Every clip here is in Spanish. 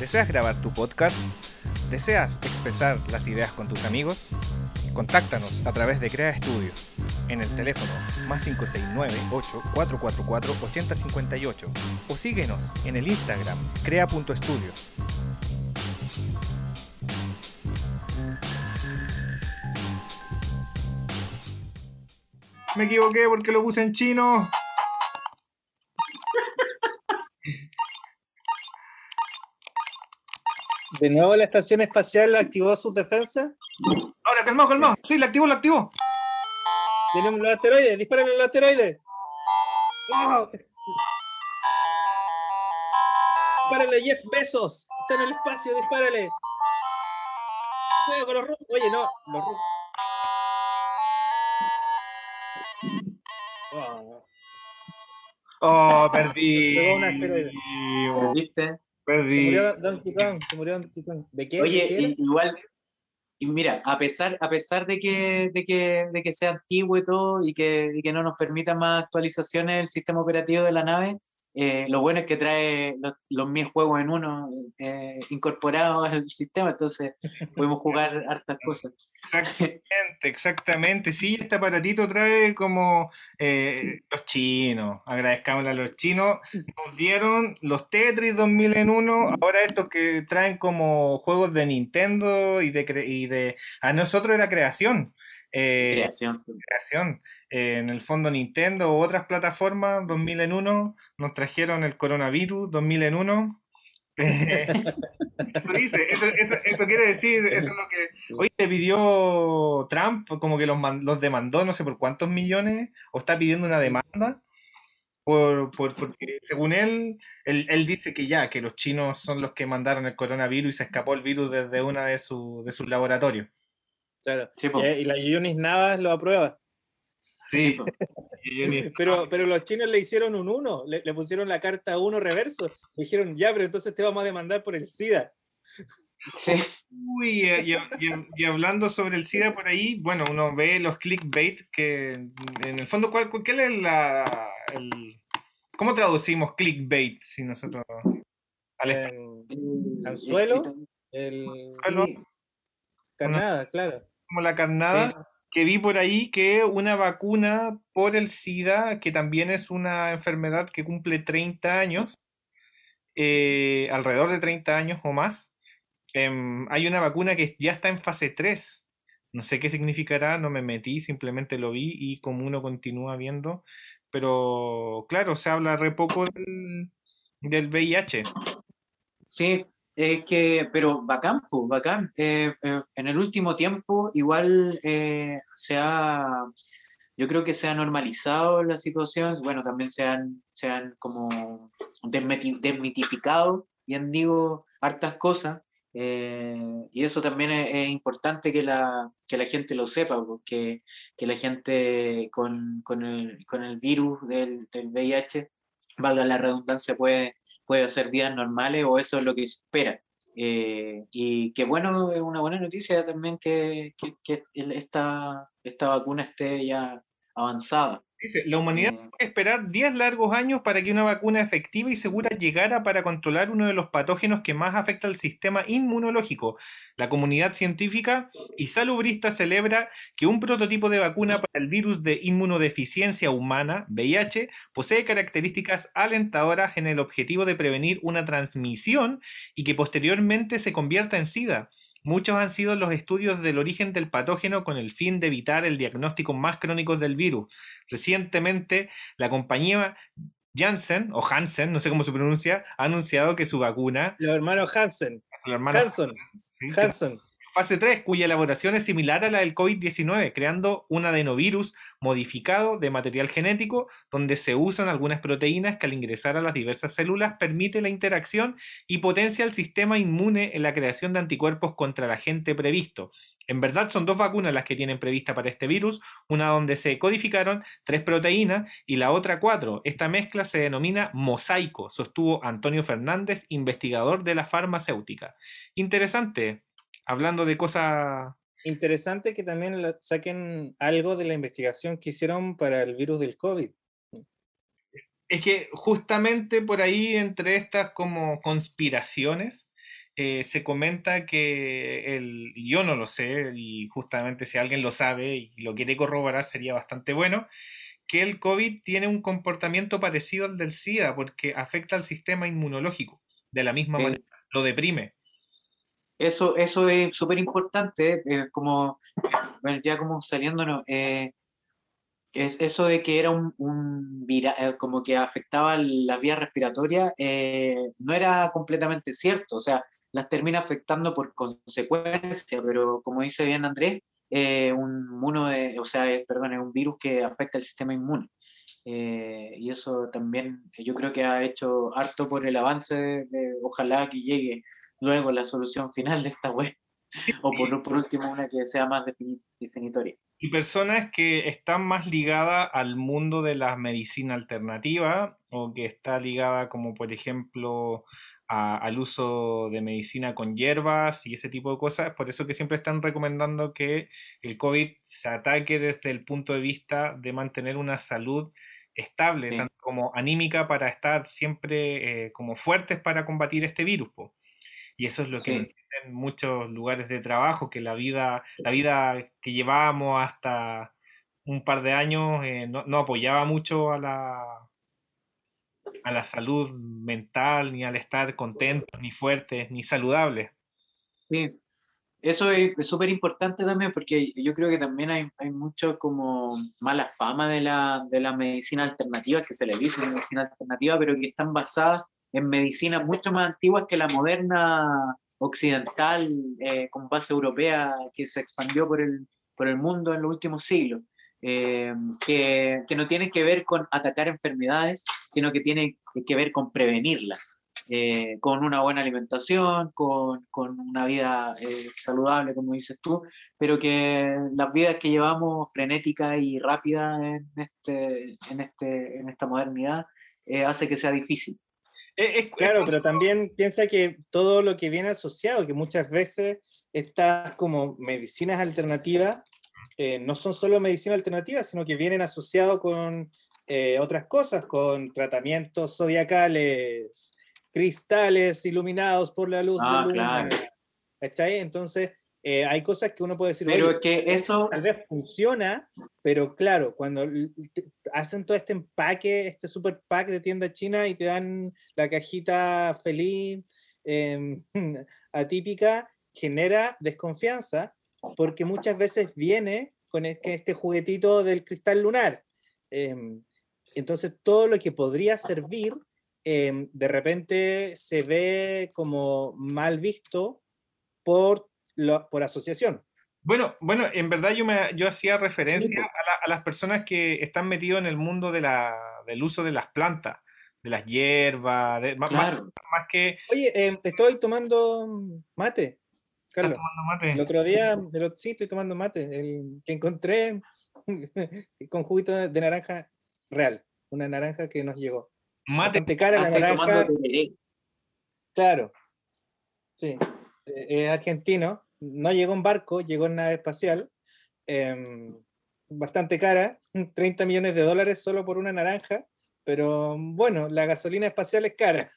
¿Deseas grabar tu podcast? ¿Deseas expresar las ideas con tus amigos? Contáctanos a través de Crea Estudios en el teléfono más 569-8444-8058 o síguenos en el Instagram crea.estudios. Me equivoqué porque lo puse en chino. ¿De nuevo la estación espacial activó sus defensas? Ahora, calmado, calmado. Sí, la activó, la activó. Tienen los asteroides, disparen los asteroides. ¡Oh! Dispárale, Jeff Besos. Está en el espacio, dispárale. Con los rusos. Oye, no, los rusos. Oh, Oh, perdí. Pegó se murió Donkey Kong, se murió Donkey Kong. ¿De qué? ¿De Oye, qué igual, y mira, a pesar, a pesar de que, de que, de que sea antiguo y todo, y que, y que no nos permita más actualizaciones del sistema operativo de la nave, eh, lo bueno es que trae los, los mil juegos en uno eh, incorporados al sistema, entonces podemos jugar hartas cosas. Exactamente, exactamente. Sí, este aparatito trae como eh, los chinos. Agradezcámosle a los chinos. Nos dieron los Tetris 2000 en uno. Ahora estos que traen como juegos de Nintendo y de, y de... A nosotros era creación. Eh, Creación. creación. Eh, en el fondo Nintendo u otras plataformas 2000 en uno nos trajeron el coronavirus 2000 en uno. Eh, eso dice, eso, eso, eso quiere decir, eso es lo que hoy le pidió Trump, como que los, los demandó no sé por cuántos millones, o está pidiendo una demanda, por, por- porque según él, él, él dice que ya, que los chinos son los que mandaron el coronavirus y se escapó el virus desde una de, su- de sus laboratorios. Claro. Sí, po. Y, la Yunis Navas lo aprueba. Sí, Pero, pero los chinos le hicieron un 1, le, le pusieron la carta 1 reverso. Dijeron, ya, pero entonces te vamos a demandar por el SIDA. Sí. Uy, y, y- y- y hablando sobre el SIDA por ahí, bueno, uno ve los clickbait que en el fondo, ¿cuál, cuál es la... el- ¿Cómo traducimos clickbait si nosotros... Al? En Anzuelo, el. Sí. carnada, claro. Como la carnada, que vi por ahí que una vacuna por el SIDA, que también es una enfermedad que cumple 30 años, eh, alrededor de 30 años o más, em, hay una vacuna que ya está en fase 3. No sé qué significará, no me metí, simplemente lo vi y como uno continúa viendo, pero claro, se habla re poco del, del VIH. Sí, es que, pero bacán, pues, bacán. Eh, eh, en el último tiempo, igual eh, se ha, yo creo que se ha normalizado la situación, bueno, también se han, se han como desmiti- desmitificado, bien digo, hartas cosas, Eh, y eso también es, importante que la, que la gente lo sepa, porque que la gente con, con, el, con el virus del, del, VIH, valga la redundancia, puede, puede hacer días normales o eso es lo que se espera. Eh, y que bueno, es una buena noticia también que, que, que esta, esta vacuna esté ya avanzada. Dice, la humanidad puede esperar 10 largos años para que una vacuna efectiva y segura llegara para controlar uno de los patógenos que más afecta al sistema inmunológico. La comunidad científica y salubrista celebra que un prototipo de vacuna para el virus de inmunodeficiencia humana, VIH, posee características alentadoras en el objetivo de prevenir una transmisión y que posteriormente se convierta en SIDA. Muchos han sido los estudios del origen del patógeno con el fin de evitar el diagnóstico más crónico del virus. Recientemente, la compañía Janssen, o Hansen, no sé cómo se pronuncia, ha anunciado que su vacuna. Los hermanos Hansen. Hansen. Hansen fase 3, cuya elaboración es similar a la del COVID-19, creando un adenovirus modificado de material genético, donde se usan algunas proteínas que al ingresar a las diversas células permite la interacción y potencia el sistema inmune en la creación de anticuerpos contra el agente previsto. En verdad son dos vacunas las que tienen prevista para este virus, una donde se codificaron tres proteínas y la otra cuatro. Esta mezcla se denomina mosaico, sostuvo Antonio Fernández, investigador de la farmacéutica. Interesante, hablando de cosas... Interesante que también saquen algo de la investigación que hicieron para el virus del COVID. Es que justamente por ahí, entre estas como conspiraciones, eh, se comenta que el, yo no lo sé, y justamente si alguien lo sabe y lo quiere corroborar sería bastante bueno, que el COVID tiene un comportamiento parecido al del SIDA porque afecta al sistema inmunológico de la misma manera, lo deprime. Eso, eso es súper importante, eh, como, bueno, ya como saliéndonos, eh, es eso de que era un, un eh, como que afectaba las vías respiratorias, no era completamente cierto, o sea, las termina afectando por consecuencia, pero como dice bien Andrés, un de, o sea, perdón, es un virus que afecta el sistema inmune. y eso también yo creo que ha hecho harto por el avance de ojalá que llegue luego la solución final de esta web. o por, por, último una que sea más definitoria. Y personas que están más ligadas al mundo de la medicina alternativa o que está ligada como por ejemplo al uso de medicina con hierbas y ese tipo de cosas. Por eso que siempre están recomendando que el COVID se ataque desde el punto de vista de mantener una salud estable, tanto como anímica para estar siempre eh, como fuertes para combatir este virus. Y eso es lo que en muchos lugares de trabajo, que la vida, la vida que llevábamos hasta un par de años eh, no, apoyaba mucho a la, a la salud mental, ni al estar contentos, ni fuertes, ni saludables. Sí, eso es súper importante también porque yo creo que también hay, hay mucho como mala fama de la, de la medicina alternativa, que se le dice medicina alternativa, pero que están basadas en medicinas mucho más antiguas que la moderna occidental eh, con base europea que se expandió por el, por el mundo en los últimos siglos, eh, que, que, no tiene que ver con atacar enfermedades, sino que tiene que ver con prevenirlas, eh, con una buena alimentación, con, con una vida saludable, como dices tú, pero que las vidas que llevamos frenéticas y rápidas en, este, en, este, en esta modernidad hace que sea difícil. Claro, pero también piensa que todo lo que viene asociado, que muchas veces estas como medicinas alternativas eh, no son solo medicina alternativa, sino que vienen asociados con eh, otras cosas, con tratamientos zodiacales, cristales iluminados por la luz ah, de luna. Claro. Entonces, eh, hay cosas que uno puede decir, pero que eso tal vez funciona, pero claro, cuando hacen todo este empaque, este super pack de tienda china y te dan la cajita feliz, em, atípica, genera desconfianza porque muchas veces viene con este juguetito del cristal lunar. Em, entonces todo lo que podría servir em, de repente se ve como mal visto por por asociación. Bueno, bueno, en verdad yo, me, yo hacía referencia a, las personas que están metidos en el mundo de la, del uso de las plantas, de las hierbas, de, más, más- Claro. más que Oye, eh, estoy tomando mate, ¿Estás Carlos. tomando mate. El otro día, el otro- sí, estoy tomando mate, el que encontré con juguito de, naranja real, una naranja que nos llegó. Mate, Bastante cara Ah, la estoy naranja, tomando claro. Sí, eh, argentino, no llegó en barco, llegó en nave espacial, em, bastante cara, 30 millones de dólares solo por una naranja, pero bueno, la gasolina espacial es cara.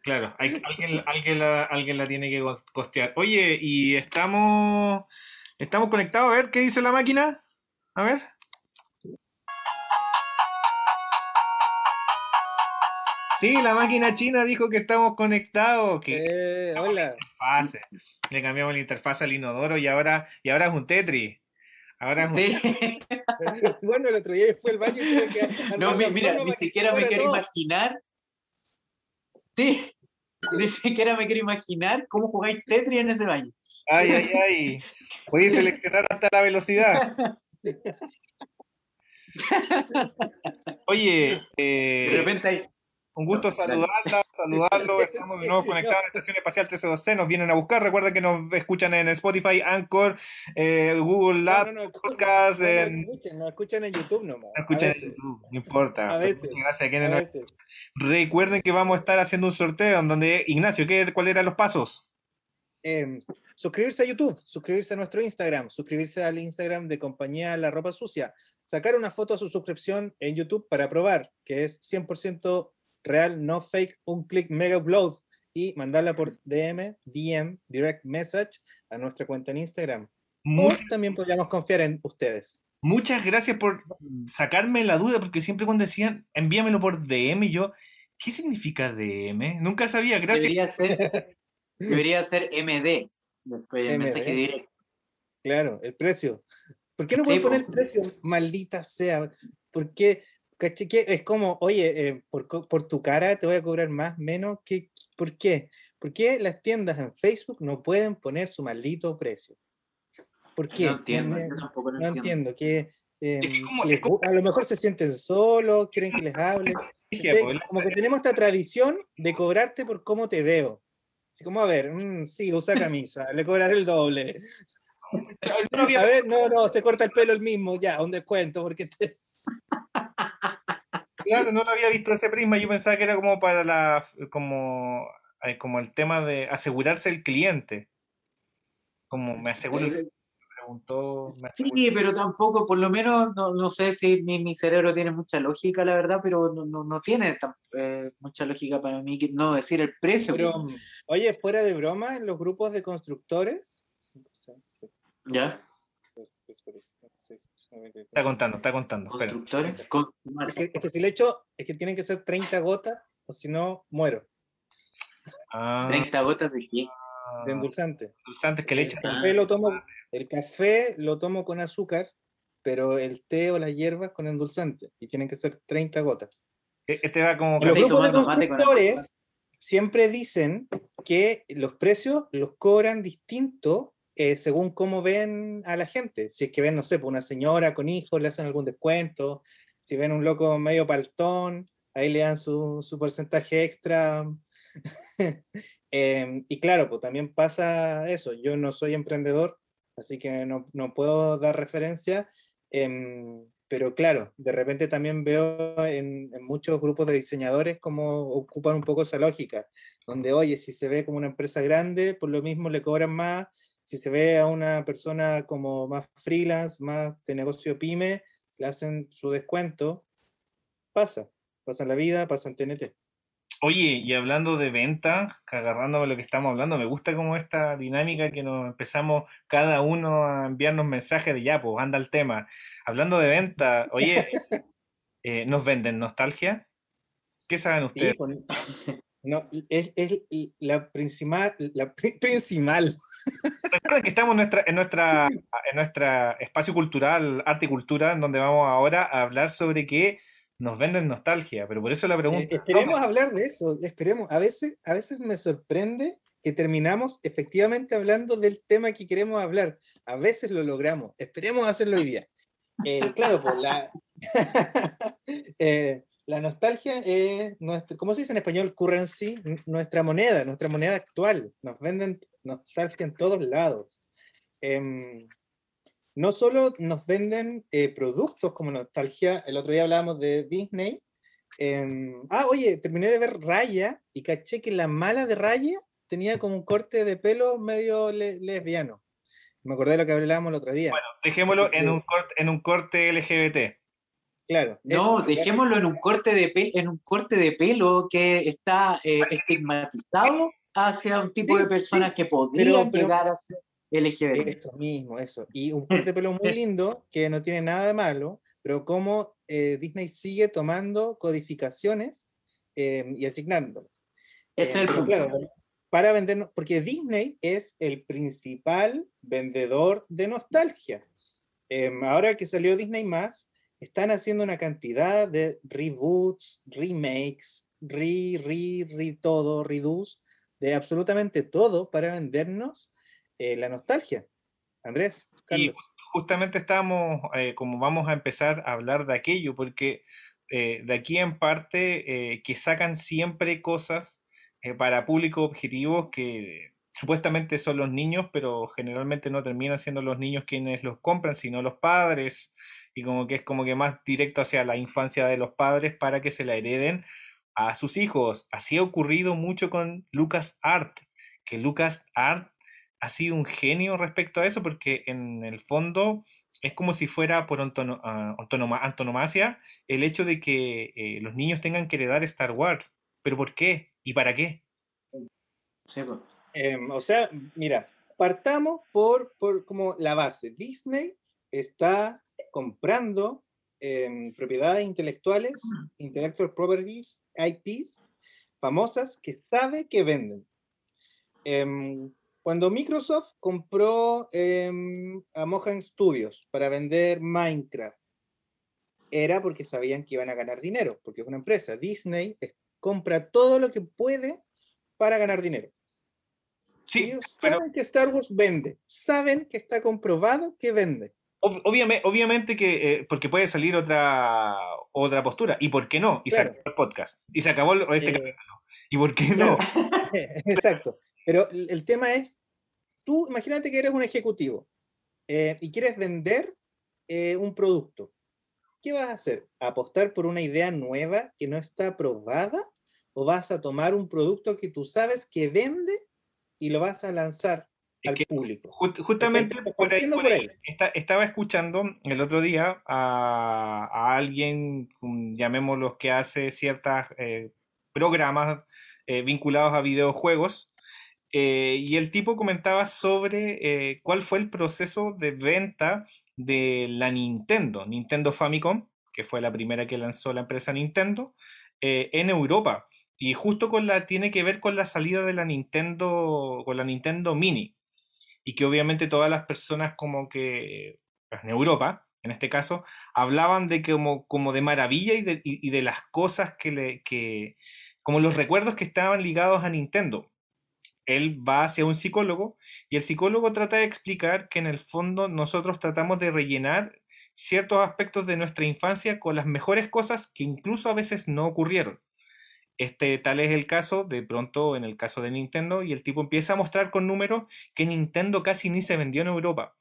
claro, hay- alguien, alguien, la, alguien la tiene que cos- costear. Oye, y estamos, estamos conectados, a ver qué dice la máquina. A ver. Sí, la máquina china dijo que estamos conectados, que Eh, hola. Le cambiamos la interfaz al inodoro y ahora, y ahora es un Tetris. Ahora es un Sí. Bueno, el otro día fui al baño y tuve que No, mi- mira, ni siquiera me quiero todo. imaginar. Sí, ni siquiera me quiero imaginar cómo jugáis Tetris en ese baño. Ay, ay, ay. Podéis seleccionar hasta la velocidad. Oye, eh, De repente hay. Un gusto No, saludarla, saludarlo. Estamos de nuevo conectados a la Estación Espacial 1312. Nos vienen a buscar. Recuerden que nos escuchan en Spotify, Anchor, eh, Google Lab, no, no, podcast, no, no, en- escuchen, nos escuchan en YouTube nomás. nos escuchan en YouTube. No importa. A veces, Muchas gracias a nos-. Recuerden que vamos a estar haciendo un sorteo en donde, Ignacio, ¿qué, ¿cuáles eran los pasos? Em, suscribirse a YouTube, suscribirse a nuestro Instagram, suscribirse al Instagram de compañía La Ropa Sucia, sacar una foto a su suscripción en YouTube para probar que es 100% real, no fake, un clic mega upload y mandarla por DM, DM, direct message a nuestra cuenta en Instagram. O Muy- también podríamos confiar en ustedes. Muchas gracias por sacarme la duda, porque siempre cuando decían envíamelo por DM, y yo, ¿qué significa DM? Nunca sabía, gracias. Debería ser, debería ser MD. Después el MD. mensaje directo. Claro, el precio. ¿Por qué no Sí, pueden poner po. precio? Maldita sea. ¿Por qué? Es como, oye, eh, por, por tu cara te voy a cobrar más, menos. ¿Qué, ¿Por qué? ¿Por qué las tiendas en Facebook no pueden poner su maldito precio? ¿Por qué? No entiendo, yo tampoco lo no entiendo. entiendo. que, que como- les es como- gu- a lo mejor se sienten solos, quieren que les hable. Pues, Como que tenemos esta tradición de cobrarte por cómo te veo. Así como, a ver, mm, sí, usa camisa, le cobraré el doble. A ver, no, no, te corta el pelo el mismo, ya, un descuento, porque te... Claro, no lo había visto ese prisma. Yo pensaba que era como para la, como, como el tema de asegurarse el cliente. Como me aseguro, el- Eh, preguntó, me aseguro- Sí, pero tampoco, por lo menos, no, no sé si mi, mi cerebro tiene mucha lógica, la verdad, pero no, no, no tiene tan- eh, mucha lógica para mí no decir el precio. Pero, pues. oye, fuera de broma, en los grupos de constructores... ¿Ya? Está contando, está contando. Constructores. Con- Es que, es que si le echo, es que tienen que ser 30 gotas, o si no, muero, Ah, 30 gotas de qué? de endulzante. endulzantes que le El echan. café lo tomo, el café lo tomo con azúcar, pero el té o las hierbas con endulzante, y tienen que ser 30 gotas. Este va como los Estoy grupos de tomando mate con constructores siempre dicen que los precios los cobran distinto eh, según cómo ven a la gente. Si es que ven, no sé, pues una señora con hijos, le hacen algún descuento. Si ven un loco medio paltón, ahí le dan su, su porcentaje extra. Em, y claro, pues también pasa eso. Yo no soy emprendedor, así que no, no puedo dar referencia. em, pero claro, de repente también veo en, en muchos grupos de diseñadores cómo ocupan un poco esa lógica, donde, oye, si se ve como una empresa grande, por lo mismo le cobran más, si se ve a una persona como más freelance, más de negocio pyme, le hacen su descuento, pasa, pasa en la vida, pasa en TNT. Oye, y hablando de venta, agarrándome lo que estamos hablando, me gusta como esta dinámica que nos empezamos cada uno a enviarnos mensajes de ya, pues anda el tema. Hablando de venta, oye, eh, ¿nos venden nostalgia? ¿Qué saben Sí, ustedes? No, es, es la principal, la pri- principal. Recuerden que estamos en nuestra, en nuestra, en nuestra espacio cultural, arte y cultura, en donde vamos ahora a hablar sobre que nos venden nostalgia, pero por eso la Eh, pregunta, esperemos hablar de eso, esperemos. A veces, a veces me sorprende que terminamos efectivamente hablando del tema que queremos hablar. A veces lo logramos. Esperemos hacerlo hoy día. Eh, claro, pues la, eh, La nostalgia es, nuestra, ¿cómo se dice en español? Currency, nuestra moneda, nuestra moneda actual. Nos venden nostalgia en todos lados. Em, no solo nos venden eh, productos como nostalgia, el otro día hablábamos de Disney. Em, ah, oye, terminé de ver Raya y caché que la mala de Raya tenía como un corte de pelo medio lesbiano. Me acordé de lo que hablábamos el otro día. Bueno, dejémoslo en un corte, en un corte LGBT. Claro. No, dejémoslo en un corte de pelo, en un corte de pelo que está eh, estigmatizado hacia un tipo de personas que podrían llegar a ser LGBT. Eso mismo, eso. Y un corte de pelo muy lindo que no tiene nada de malo, pero como eh, Disney sigue tomando codificaciones em, y asignándolas. Es el punto. para vender, porque Disney es el principal vendedor de nostalgia. Em, ahora que salió Disney más, están haciendo una cantidad de reboots, remakes, re, re, re todo, redos, de absolutamente todo para vendernos eh, la nostalgia. Andrés. Y justamente estamos, eh, como vamos a empezar a hablar de aquello, porque eh, de aquí en parte que sacan siempre cosas para público objetivo que supuestamente son los niños, pero generalmente no terminan siendo los niños quienes los compran, sino los padres, y como que es como que más directo hacia la infancia de los padres para que se la hereden a sus hijos. Así ha ocurrido mucho con Lucas Art, que Lucas Art ha sido un genio respecto a eso porque en el fondo es como si fuera por ah, antonomasia el hecho de que eh, los niños tengan que heredar Star Wars. ¿Pero por qué? ¿Y para qué? Pues. Em, o sea, mira, partamos por, por como la base. Disney está comprando em, propiedades intelectuales, intellectual properties, IPs, famosas que sabe que venden. Em, cuando Microsoft compró em, a Mohan Studios para vender Minecraft, era porque sabían que iban a ganar dinero, porque es una empresa. Disney compra todo lo que puede para ganar dinero. Sí, saben que Star Wars vende, saben que está comprobado que vende obviamente, que, eh, porque puede salir otra, otra postura, y por qué no, y se acabó el podcast, y se acabó este eh, capítulo, y por qué no. Exacto, pero el tema es, tú imagínate que eres un ejecutivo eh, y quieres vender un producto, ¿qué vas a hacer? ¿Apostar por una idea nueva que no está aprobada? ¿O vas a tomar un producto que tú sabes que vende y lo vas a lanzar público. justamente por ahí, estaba escuchando el otro día a, alguien, llamémoslo, que hace ciertos eh, programas eh, vinculados a videojuegos. Eh, y el tipo comentaba sobre cuál fue el proceso de venta de la Nintendo, Nintendo Famicom, que fue la primera que lanzó la empresa Nintendo, en Europa. Y justo con la, tiene que ver con la salida de la Nintendo, con la Nintendo Mini y que obviamente todas las personas como que pues, en Europa, en este caso, hablaban de como, como de maravilla y de, y, de las cosas que le, que, como los recuerdos que estaban ligados a Nintendo. Él va hacia un psicólogo y el psicólogo trata de explicar que en el fondo nosotros tratamos de rellenar ciertos aspectos de nuestra infancia con las mejores cosas que incluso a veces no ocurrieron. Este tal es el caso, de pronto en el caso de Nintendo, y el tipo empieza a mostrar con números que Nintendo casi ni se vendió en Europa.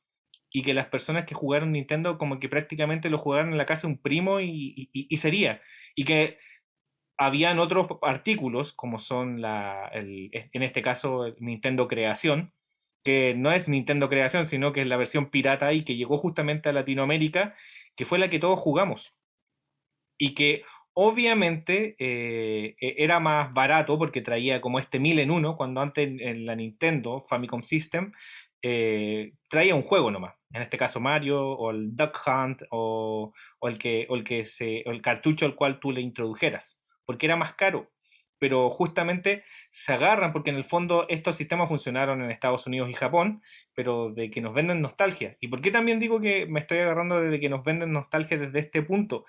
Y que las personas que jugaron Nintendo como que prácticamente lo jugaron en la casa de un primo y, sería. Y que habían otros artículos, como son la, en este caso Nintendo Creación, que no es Nintendo Creación, sino que es la versión pirata y que llegó justamente a Latinoamérica, que fue la que todos jugamos. Y que Obviamente eh, e-, era más barato porque traía como este 1000 en uno, cuando antes en, la Nintendo Famicom System eh, traía un juego nomás. En este caso Mario o el Duck Hunt o, el, que, se, el cartucho al cual tú le introdujeras, porque era más caro. Pero justamente se agarran porque en el fondo estos sistemas funcionaron en Estados Unidos y Japón, pero de que nos venden nostalgia. ¿Y por qué también digo que me estoy agarrando desde que nos venden nostalgia desde este punto?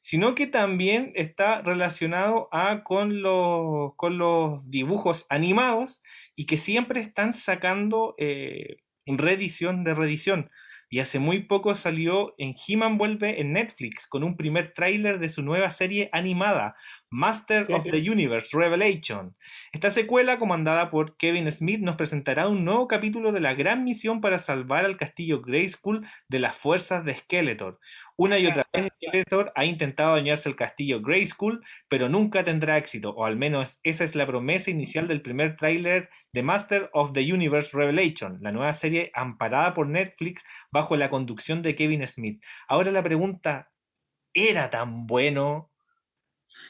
Sino que también está relacionado a, con, los, dibujos animados y que siempre están sacando eh, reedición de reedición. y hace muy poco salió en He-Man Vuelve en Netflix con un primer tráiler de su nueva serie animada, Master Sí, of sí. the Universe Revelation. Esta secuela, comandada por Kevin Smith, nos presentará un nuevo capítulo de la gran misión para salvar al castillo Grayskull de las fuerzas de Skeletor. Una y otra vez Skeletor ha intentado dañarse el castillo Grayskull, pero nunca tendrá éxito, o al menos esa es la promesa inicial del primer tráiler de Master of the Universe Revelation, la nueva serie amparada por Netflix bajo la conducción de Kevin Smith. Ahora la pregunta, ¿era tan bueno?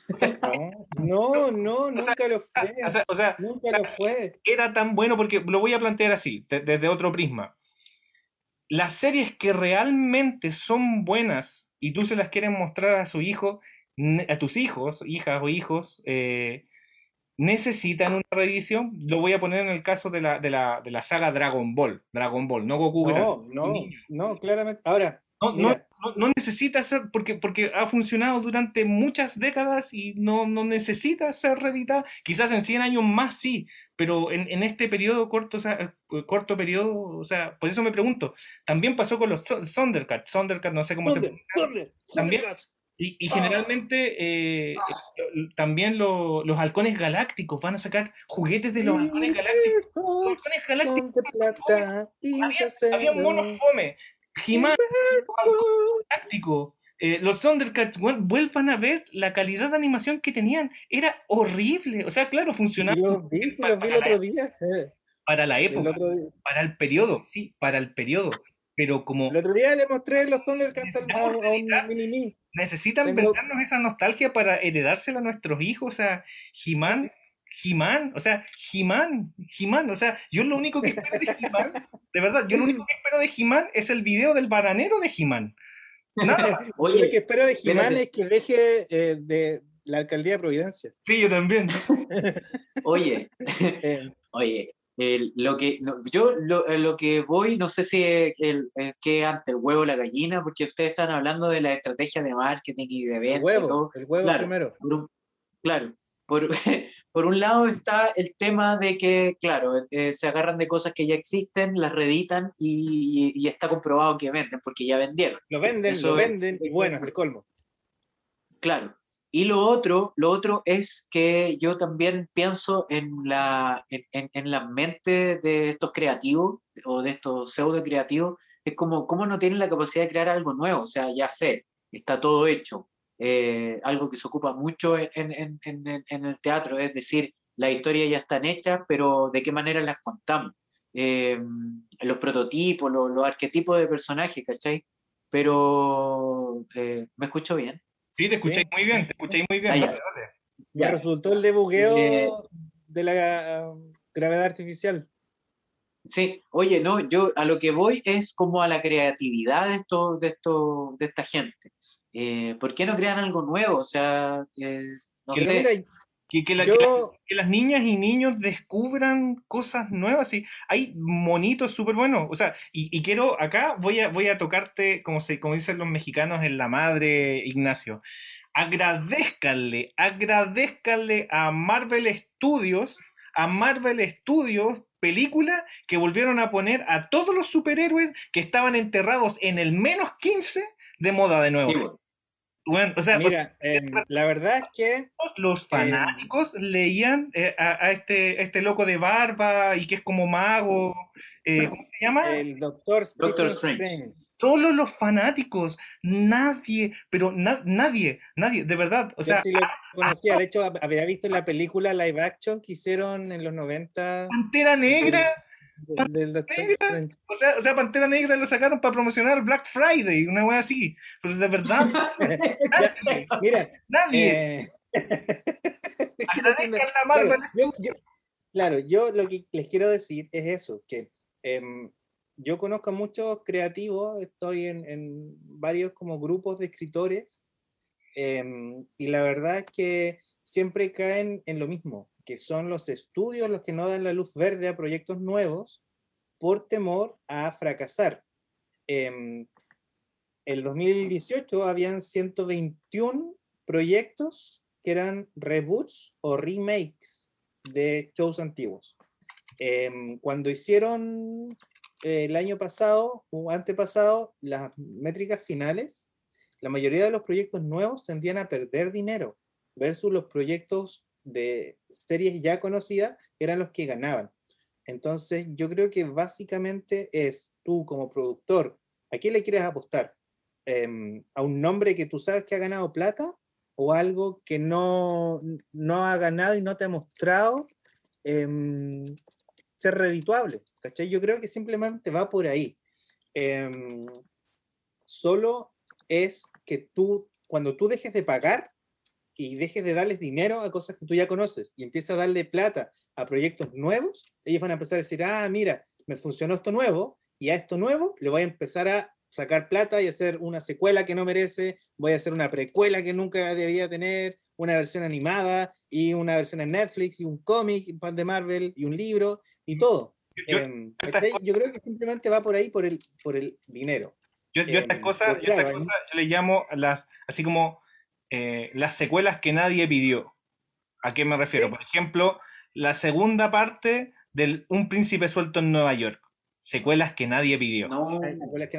No, no, O sea, nunca lo fue. O sea, o sea, Nunca lo fue. era tan bueno porque lo voy a plantear así, de- desde otro prisma. Las series que realmente son buenas y tú se las quieres mostrar a su hijo, a tus hijos, hijas o hijos, eh, necesitan una reedición. Lo voy a poner en el caso de la, de la, de la saga Dragon Ball. Dragon Ball, no Goku. No, no, no, claramente. Ahora, no, Mira. no- no necesita ser, porque, porque ha funcionado durante muchas décadas y no, no necesita ser reeditada. Quizás en 100 años más sí, pero en, en este periodo corto, o sea, eh, corto periodo, o sea, por eso me pregunto, también pasó con los Thundercats, Thundercats, no sé cómo se pronuncia, También- y, y generalmente eh, eh, también lo- los halcones galácticos van a sacar juguetes de los halcones galácticos. Los halcones galácticos había, había monos fome. He-Man, Galáctico. Eh, los Thundercats, vuel- vuelvan a ver la calidad de animación que tenían. Era horrible. O sea, claro, funcionaba Los vi, para, los vi el la, otro día. eh, para la época, para el periodo, sí, para el periodo. Pero como el otro día le mostré los Thundercats al- a, un mini necesitan Tengo- vendernos esa nostalgia para heredársela a nuestros hijos. O sea, He-Man, He-Man, o sea, He-Man, He-Man. O sea, yo lo único que espero de He-Man, de verdad, yo lo único que espero de He-Man es el video del bananero de He-Man. Nada más. Yo lo Oye, que espero de espérate. es que deje eh, de la alcaldía de Providencia. Sí, yo también. oye, Eh, Oye, el- lo que no, yo lo, eh, lo que voy, no sé si es el, el que antes, el huevo o la gallina, porque ustedes están hablando de la estrategia de marketing y de el venta y huevo, todo. el huevo Claro. primero. Claro, por, por un lado está el tema de que, claro, eh, se agarran de cosas que ya existen, las reeditan y, y está comprobado que venden, porque ya vendieron. Lo venden, Eso lo es- venden y bueno, es el colmo. Claro. Y lo otro, lo otro es que yo también pienso en la, en, en- en la mente de estos creativos o de estos pseudo creativos, es como cómo no tienen la capacidad de crear algo nuevo, o sea, ya sé, está todo hecho. Eh, algo que se ocupa mucho en, en- en- en- el teatro, es decir, las historias ya están hechas, pero ¿de qué manera las contamos? Eh, los prototipos, los, los arquetipos de personajes, ¿cachai? Pero, eh, ¿me escucho bien? Sí, te escucháis muy bien, te escucháis muy bien. Ah, ya. dale, dale. Me Ya. resultó el debugueo Eh, de la uh, gravedad artificial. Sí, oye, no, yo a lo que voy es como a la creatividad de esto, de esto, de esta gente. Eh, ¿por qué no crean algo nuevo? O sea, eh, no Que Pero sé. mira, Que, que la- que la- yo, que las niñas y niños descubran cosas nuevas y hay monitos súper buenos. O sea, y, y quiero, acá voy a, voy a tocarte, como, se, como dicen los mexicanos, en la madre, Ignacio. Agradezcanle, agradezcanle a Marvel Studios, a Marvel Studios, película que volvieron a poner a todos los superhéroes que estaban enterrados en el menos 15 de moda de nuevo. Sí, bueno, Bueno, o sea, mira, em, la verdad es que los fanáticos leían eh, a, a este, este loco de barba y que es como mago, eh, ¿cómo se llama? el doctor Doctor Strange. Strange. Solo los fanáticos, nadie, pero na- nadie, nadie, de verdad, o Yo sea, sí lo conocía, de hecho hab- había visto la película live action que hicieron en los 90 Pantera Negra, de- Negra. O sea, o sea, Pantera Negra lo sacaron para promocionar Black Friday, una wea así, pero de verdad, nadie, Mira, nadie, eh, agradezcan a Claro, Marvel. yo, yo- claro, yo lo que les quiero decir es eso, que em, yo conozco a muchos creativos, estoy en, en varios como grupos de escritores, em, y la verdad es que siempre caen en lo mismo, que son los estudios los que no dan la luz verde a proyectos nuevos por temor a fracasar. Em, el 2018 habían 121 proyectos que eran reboots o remakes de shows antiguos. Em, cuando hicieron eh, el año pasado o antepasado, las métricas finales, la mayoría de los proyectos nuevos tendían a perder dinero versus los proyectos de series ya conocidas, eran los que ganaban. Entonces, yo creo que básicamente es tú como productor, ¿a quién le quieres apostar? Em, ¿A un nombre que tú sabes que ha ganado plata o algo que no, no ha ganado y no te ha mostrado em, ser redituable? ¿cachai? Yo creo que simplemente va por ahí. Em, solo es que tú, cuando tú dejes de pagar, y dejes de darles dinero a cosas que tú ya conoces y empiezas a darle plata a proyectos nuevos, ellos van a empezar a decir, ah, mira, me funcionó esto nuevo y a esto nuevo le voy a empezar a sacar plata y hacer una secuela que no merece, voy a hacer una precuela que nunca debía tener, una versión animada y una versión en Netflix y un cómic de Marvel y un libro y todo. Yo, em, creo que simplemente va por ahí por el, por el dinero. Yo, estas em, cosas, yo, estas cosas yo le llamo las, así como eh, las secuelas que nadie pidió. ¿A qué me refiero? Por ejemplo, la segunda parte del Un príncipe suelto en Nueva York. Secuelas que nadie pidió.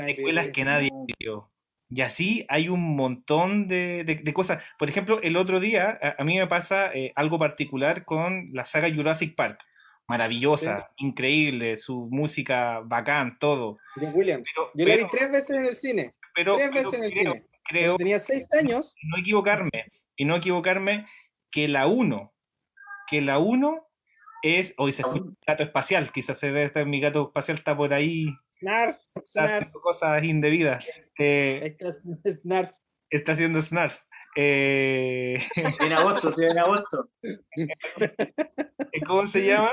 secuelas que nadie, pidió. Y así hay un montón de, cosas. Por ejemplo, el otro día a, mí me pasa eh, algo particular con la saga Jurassic Park. Maravillosa, increíble, su música bacán, todo. Williams. Yo la vi tres veces en el cine. Pero, tres veces en el cine creo. Tenía seis años. no equivocarme, y no equivocarme que la 1, que la 1 es, hoy se escucha gato espacial, quizás se debe estar, mi gato espacial está por ahí. Snarf, está haciendo cosas indebidas. Eh, snarf. Está haciendo snarf. Eh... En agosto, sí, en agosto. ¿Cómo se llama?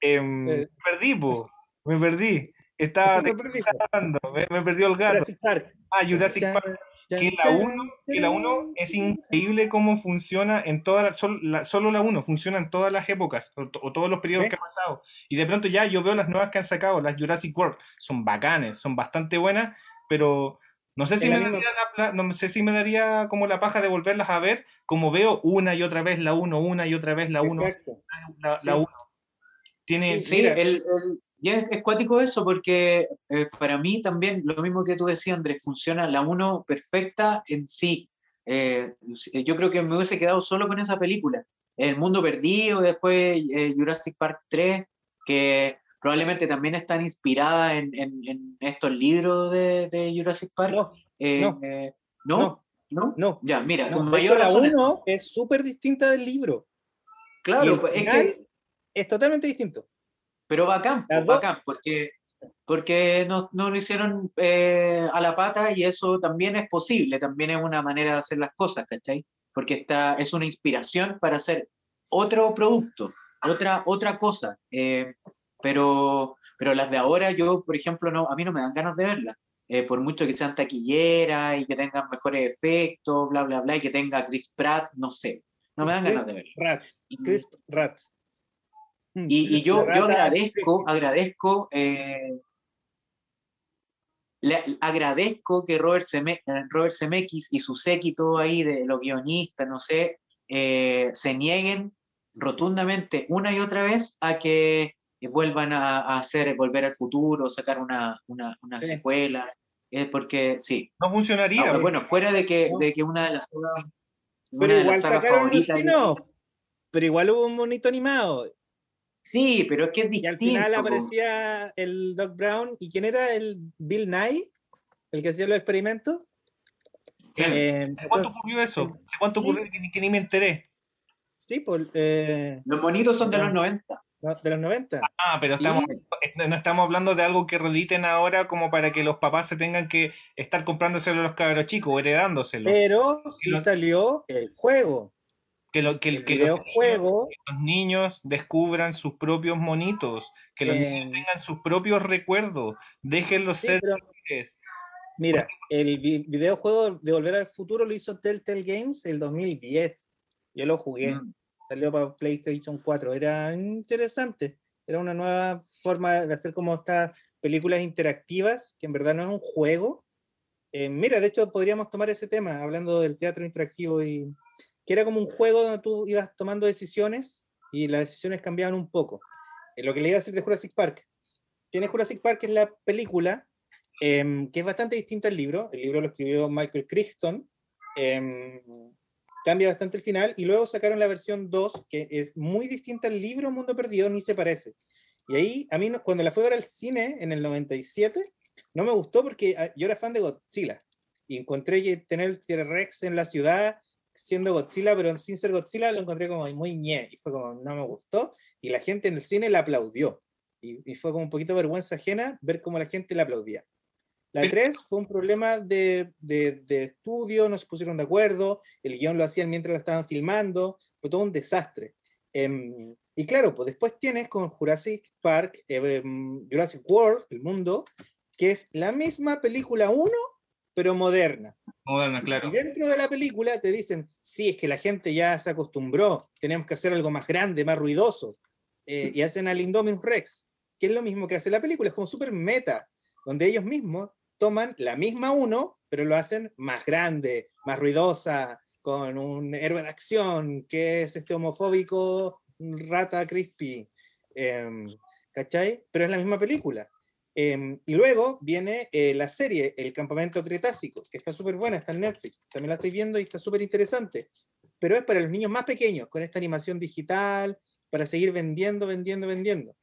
Eh, me perdí, po. me perdí. Estaba me, me, me, perdió el gato. Jurassic Park. Ah, Jurassic Park que la 1 que la uno es increíble cómo funciona en todas solo, la, solo la 1 funciona en todas las épocas o, todos los periodos que ha pasado. Y de pronto ya yo veo las nuevas que han sacado las Jurassic World son bacanes son bastante buenas pero no sé si me daría la, no sé si me daría como la paja de volverlas a ver como veo una y otra vez la 1 una y otra vez la 1 la 1 tiene sí, el, y es, cuático eso porque eh, para mí también, lo mismo que tú decías, Andrés, funciona la 1 perfecta en sí. Eh, yo creo que me hubiese quedado solo con esa película. El Mundo Perdido, después eh, Jurassic Park 3, que probablemente también están inspiradas en, en, estos libros de, de Jurassic Park. No, no, no, no, Ya, mira, con mayor razón. La 1 es súper distinta del libro. Claro, pues, es que. Es totalmente distinto. Pero bacán, pues, bacán, porque, porque no, no lo hicieron eh, a la pata y eso también es posible, también es una manera de hacer las cosas, ¿cachai? Porque está, es una inspiración para hacer otro producto, otra, otra cosa. Eh, pero, pero las de ahora, yo, por ejemplo, no, a mí no me dan ganas de verlas. Eh, por mucho que sean taquilleras y que tengan mejores efectos, bla, bla, bla, y que tenga Chris Pratt, no sé. No me dan ganas de verlas. Chris Pratt. Mm, y, yo, yo agradezco, agradezco, eh, le, agradezco que Robert, Seme, Robert Zemeckis y su séquito ahí de los guionistas, no sé, eh, se nieguen rotundamente una y otra vez a que vuelvan a, hacer Volver al Futuro, sacar una, una, una secuela, porque sí. No funcionaría. bueno, fuera de que, de que una de las, una de las sagas favoritas. Pero igual hubo un bonito animado. Sí, pero es que es distinto. Y al final aparecía el Doc Brown. ¿Y quién era el Bill Nye? El que hacía los experimentos. Eh, cuánto ocurrió eso? cuánto ocurrió que, ni me enteré? Sí, pues. Eh, los monitos son de los 90. De los 90. Ah, pero estamos, no estamos hablando de algo que rediten ahora como para que los papás se tengan que estar comprándoselo a los cabros chicos o heredándoselo. Pero sí salió el juego. Que, lo, que, el, que, los niños, descubran sus propios monitos, que los niños eh, tengan sus propios recuerdos, déjenlos ser Mira, el videojuego de Volver al Futuro lo hizo Telltale Games el 2010. Yo lo jugué. Mm. Salió para PlayStation 4. Era interesante. Era una nueva forma de hacer como estas películas interactivas, que en verdad no es un juego. Eh, mira, de hecho podríamos tomar ese tema, hablando del teatro interactivo y, que era como un juego donde tú ibas tomando decisiones y las decisiones cambiaban un poco. lo que le iba a decir de Jurassic Park, tiene Jurassic Park, es la película, em, que es bastante distinta al libro. El libro lo escribió Michael Crichton. em, cambia bastante el final. Y luego sacaron la versión 2, que es muy distinta al libro Mundo Perdido, ni se parece. Y ahí, a mí, cuando la fui a ver al cine en el 97, no me gustó porque ah, yo era fan de Godzilla. Y encontré tener el T-Rex en la ciudad siendo Godzilla, pero sin ser Godzilla, lo encontré como muy ñe. Y fue como, no me gustó. Y la gente en el cine la aplaudió. Y, y fue como un poquito vergüenza ajena ver cómo la gente la aplaudía. La Pero- 3 fue un problema de, de, de estudio, no se pusieron de acuerdo, el guion lo hacían mientras la estaban filmando, fue todo un desastre. Em, y claro, pues después tienes con Jurassic Park, eh, Jurassic World, el mundo, que es la misma película 1, pero moderna. Moderna, claro. Y dentro de la película te dicen, sí, es que la gente ya se acostumbró, tenemos que hacer algo más grande, más ruidoso. Eh, y hacen al Indominus Rex, que es lo mismo que hace la película, es como súper meta, donde ellos mismos toman la misma uno, pero lo hacen más grande, más ruidosa, con un héroe de acción, que es este homofóbico rata crispy. em, ¿Cachai? Pero es la misma película. Em, y luego viene eh, la serie El Campamento Cretácico, que está súper buena, está en Netflix. También la estoy viendo y está súper interesante. Pero es para los niños más pequeños, con esta animación digital, para seguir vendiendo, vendiendo, vendiendo.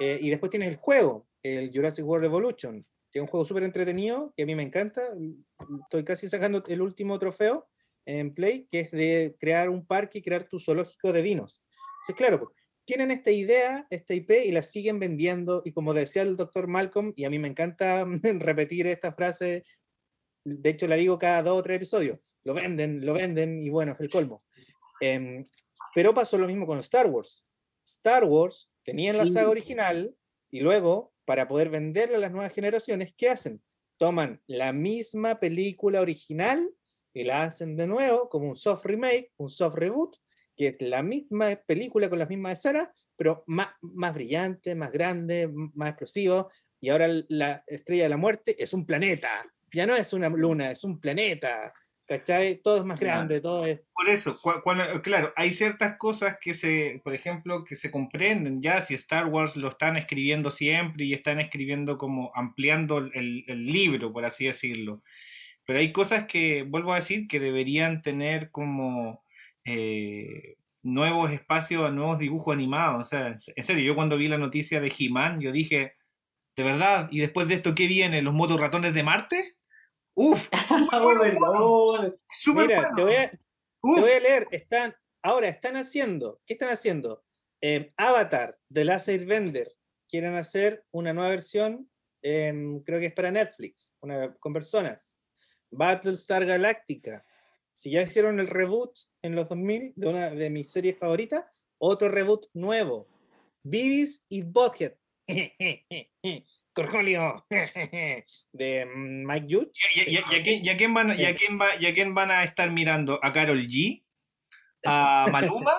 Eh, y después tienes el juego, el Jurassic World Evolution, que es un juego súper entretenido, que a mí me encanta. Estoy casi sacando el último trofeo en Play, que es de crear un parque y crear tu zoológico de dinos. Entonces, claro, tienen esta idea, esta IP, y la siguen vendiendo. Y como decía el doctor Malcolm, y a mí me encanta repetir esta frase, de hecho la digo cada dos o tres episodios, lo venden, lo venden, y bueno, es el colmo. Em, pero pasó lo mismo con Star Wars. Star Wars tenían la saga original, y luego, para poder venderla a las nuevas generaciones, ¿qué hacen? Toman la misma película original y la hacen de nuevo como un soft remake, un soft reboot, que es la misma película con las mismas escenas, pero más, más brillante, más grande, más explosivo. Y ahora la estrella de la muerte es un planeta. Ya no es una luna, es un planeta. ¿Cachai? Todo es más grande, todo es. Por eso, cua- cuando- claro, hay ciertas cosas que se, por ejemplo, que se comprenden ya, si Star Wars lo están escribiendo siempre y están escribiendo como ampliando el, el libro, por así decirlo. Pero hay cosas que, vuelvo a decir, que deberían tener como eh, nuevos espacios, nuevos dibujos animados. O sea, en serio, yo cuando vi la noticia de He-Man, yo dije, ¿de verdad? ¿Y después de esto qué viene? ¿Los motorratones de Marte? ¡Uf! ¡Súper Mira, bueno! te voy, a, te ¡Uf! voy a leer. Están, ahora están haciendo. ¿Qué están haciendo? Eh, Avatar, The Last Airbender. Quieren hacer una nueva versión, creo que es para Netflix, una, con personas. Battlestar Galactica. Si ya hicieron el reboot en los 2000 de una de mis series favoritas, otro reboot nuevo. Beavis y Butthead. Corjolio. de mm, Mike Judge. ¿Y, a quién, van, a- van estar mirando? ¿A Carol G? ¿A Maluma?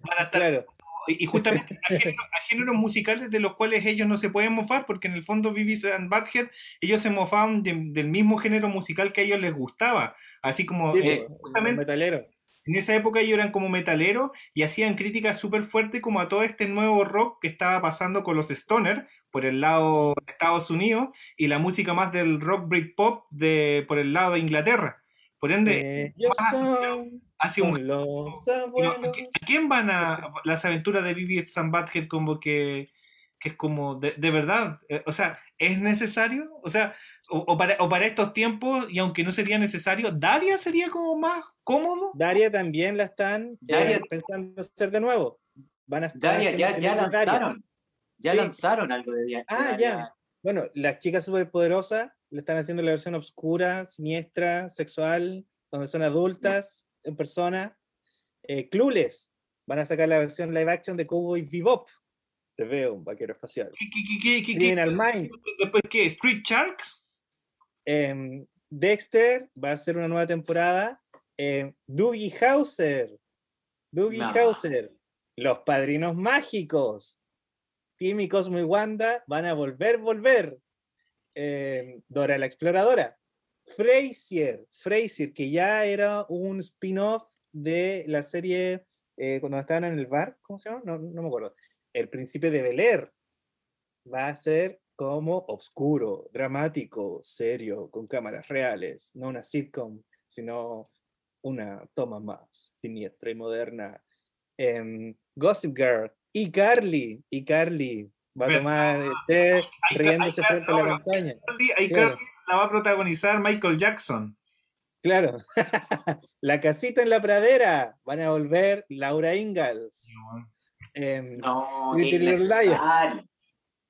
Van a estar, Claro. y y justamente a géneros, a géneros musicales de los cuales ellos no se pueden mofar, porque en el fondo Beavis and Butthead, ellos se mofaban de- del mismo género musical que a ellos les gustaba. Así como Sí, eh, pues, justamente metaleros. en esa época ellos eran como metaleros y hacían críticas súper fuertes como a todo este nuevo rock que estaba pasando con los Stoner por el lado de Estados Unidos y la música más del rock Britpop de, por el lado de Inglaterra. Por ende, Eh, hace un los. ¿a qui- a quién van a las aventuras de Beavis and Butthead como que, que es como de, de verdad? Eh, O sea, ¿es necesario? O sea, o, o para, o para estos tiempos, y aunque no sería necesario, ¿Daria sería como más cómodo? Daria también la están eh, Daria- pensando hacer de nuevo. Van a estar Daria, ya, ya lanzaron. Ya Sí. lanzaron algo de Daria. Ah, ya. Bueno, las chicas superpoderosas le están haciendo la versión oscura, siniestra, sexual, donde son adultas en persona. Eh, Clueless van a sacar la versión live action de Cowboy Bebop. Te veo, un vaquero espacial. ¿Qué, qué- qué- Criminal Minds. después qué? ¿Street Sharks? Em, Dexter va a ser una nueva temporada. Em, Doogie Hauser. Doogie No. Hauser. Los padrinos mágicos. Timmy, Cosmo y Wanda van a volver, volver. Em, Dora la exploradora. Frasier. Frasier, que ya era un spin-off de la serie eh, cuando estaban en el bar. ¿Cómo se llama? No, no me acuerdo. El príncipe de Bel Air. Va a ser como oscuro, dramático, serio, con cámaras reales, no una sitcom, sino una toma más siniestra y moderna. Em, Gossip Girl y Carly, y Carly va a tomar el té Hay- riéndose frente a la ahora, montaña. Claro. la va a protagonizar Michael Jackson. Claro. la casita en la pradera. Van a volver Laura Ingalls. No, Pretty Little innecesario.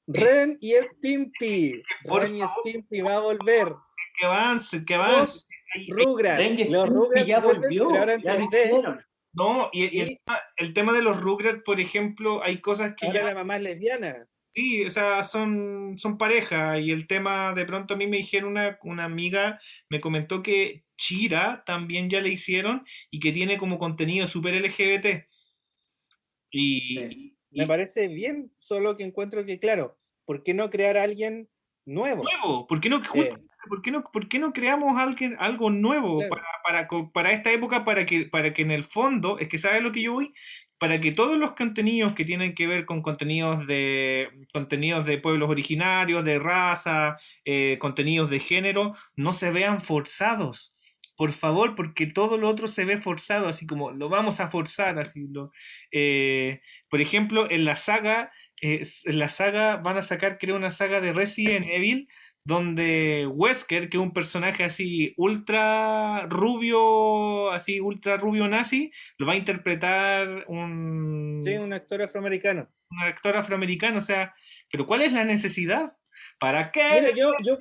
Ren y Stimpy. Por Ren y. Stimpy va a volver. Que avance, que avance. Los Rugrats. Ren y Los Stimpy Rugrats ya volvió, ahora en ya lo 3D. hicieron. No, y, y el, el tema de los Rugrats, por ejemplo, hay cosas que Ahora ya la mamá es lesbiana. Sí, o sea, son, son pareja y el tema, de pronto a mí me dijeron una, una amiga, me comentó que Chira también ya le hicieron y que tiene como contenido súper LGBT. Y, Sí. y- Me parece bien, solo que encuentro que, claro, ¿por qué no crear a alguien nuevo? nuevo, ¿por qué no, justamente, ¿por qué no, por qué no creamos alguien, algo nuevo Claro. para, para esta época para que, para que en el fondo, es que sabes lo que yo voy, para que todos los contenidos que tienen que ver con contenidos de contenidos de pueblos originarios, de raza, eh, contenidos de género, no se vean forzados. Por favor, porque todo lo otro se ve forzado, así como lo vamos a forzar, así lo, eh, por ejemplo, en la saga, eh, en la saga van a sacar, creo, una saga de Resident Evil, donde Wesker, que es un personaje así ultra rubio, así ultra rubio nazi, lo va a interpretar un, Sí, un actor afroamericano. un actor afroamericano, o sea, pero ¿cuál es la necesidad? ¿Para qué? Mira, yo, yo?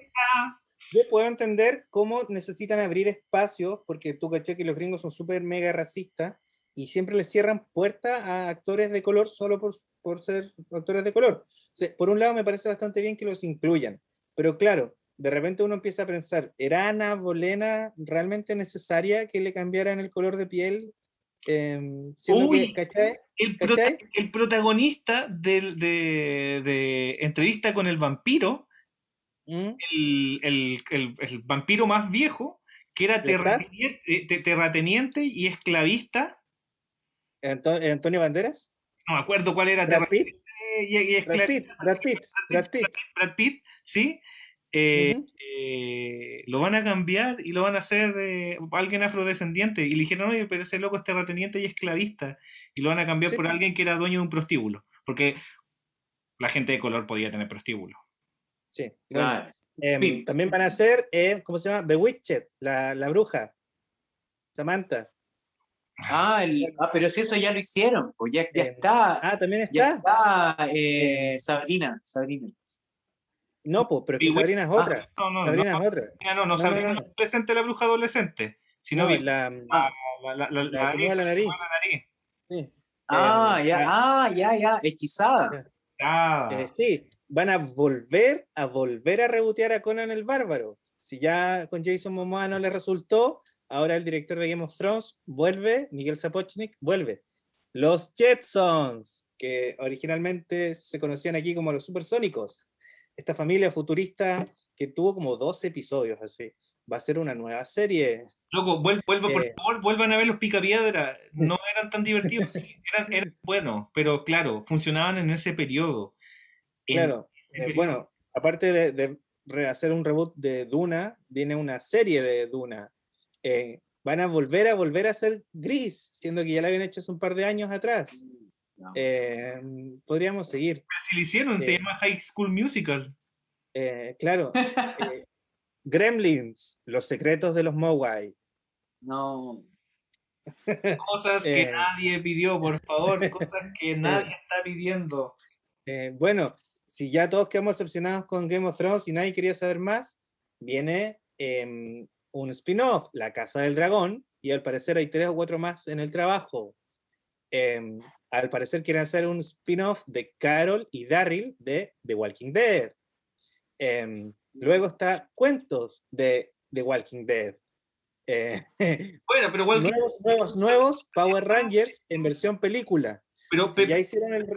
Yo puedo entender cómo necesitan abrir espacios, porque tú caché que los gringos son súper mega racistas y siempre les cierran puertas a actores de color solo por, por ser actores de color. O sea, por un lado me parece bastante bien que los incluyan, pero claro, de repente uno empieza a pensar, ¿era Ana Bolena realmente necesaria que le cambiaran el color de piel? Em, siendo que, Uy. ¿cachai? El, ¿Cachai? el protagonista del- de, de Entrevista con el vampiro, ¿Mm? el, el- el- el vampiro más viejo, que era eh, te- terrateniente y esclavista, Anto- Antonio Banderas, no me acuerdo cuál era, Brad Pitt, y, y Brad Pitt, esclavista, Brad Pitt, Brad Pitt. Brad Pitt, ¿sí? Eh, eh, lo van a cambiar y lo van a hacer de alguien afrodescendiente. Y le dijeron, oye, pero ese loco es terrateniente y esclavista. Y lo van a cambiar Sí, por sí. alguien que era dueño de un prostíbulo. Porque la gente de color podía tener prostíbulo. Sí, Claro. em, también van a ser, eh, ¿cómo se llama? Bewitched, la, la bruja. Samantha. Ah, el- ah, pero si eso ya lo hicieron, pues ya, ya Eh, está. Ah, también Ya está. está eh, Sabrina, Sabrina. No, pues, pero es que Sabrina es ah, otra. No, no, Sabrina no, es otra. no, no, no, no, Sabrina no, no no. es adolescente, la bruja adolescente. Sino No, vi- la, Ah, la, la, la, la nariz. la nariz. sí. ah, Em, ya, ah, ya, ya, hechizada. Ah, Eh, sí, van a volver a volver a rebotear a Conan el Bárbaro. Si ya con Jason Momoa no le resultó, ahora el director de Game of Thrones vuelve, Miguel Sapochnik vuelve. Los Jetsons, que originalmente se conocían aquí como los Supersónicos. Esta familia futurista que tuvo como dos episodios así. Va a ser una nueva serie. Loco, vuel- vuelva, por Eh. favor, vuelvan a ver los picapiedra. No eran tan divertidos, sí, eran, eran buenos, pero claro, funcionaban en ese periodo. Claro. eh, bueno, aparte de, de re- hacer un reboot de Duna, viene una serie de Duna. Eh, van a volver a volver a ser gris, siendo que ya la habían hecho hace un par de años atrás. No. Eh, podríamos seguir. Pero si lo hicieron, se Eh. llama High School Musical. Claro. Gremlins, los secretos de los Mogwai. No. Cosas que nadie pidió, por favor, cosas que nadie está pidiendo. Eh, bueno, si ya todos quedamos decepcionados con Game of Thrones y nadie quería saber más, viene em, un spin-off, La Casa del Dragón, y al parecer hay tres o cuatro más en el trabajo. Em, al parecer quieren hacer un spin-off de Carol y Daryl de The Walking Dead. Em, luego está Cuentos de The Walking Dead. Eh, Bueno, pero que- nuevos, nuevos, nuevos Power Rangers en versión película. pero, Si ya hicieron el,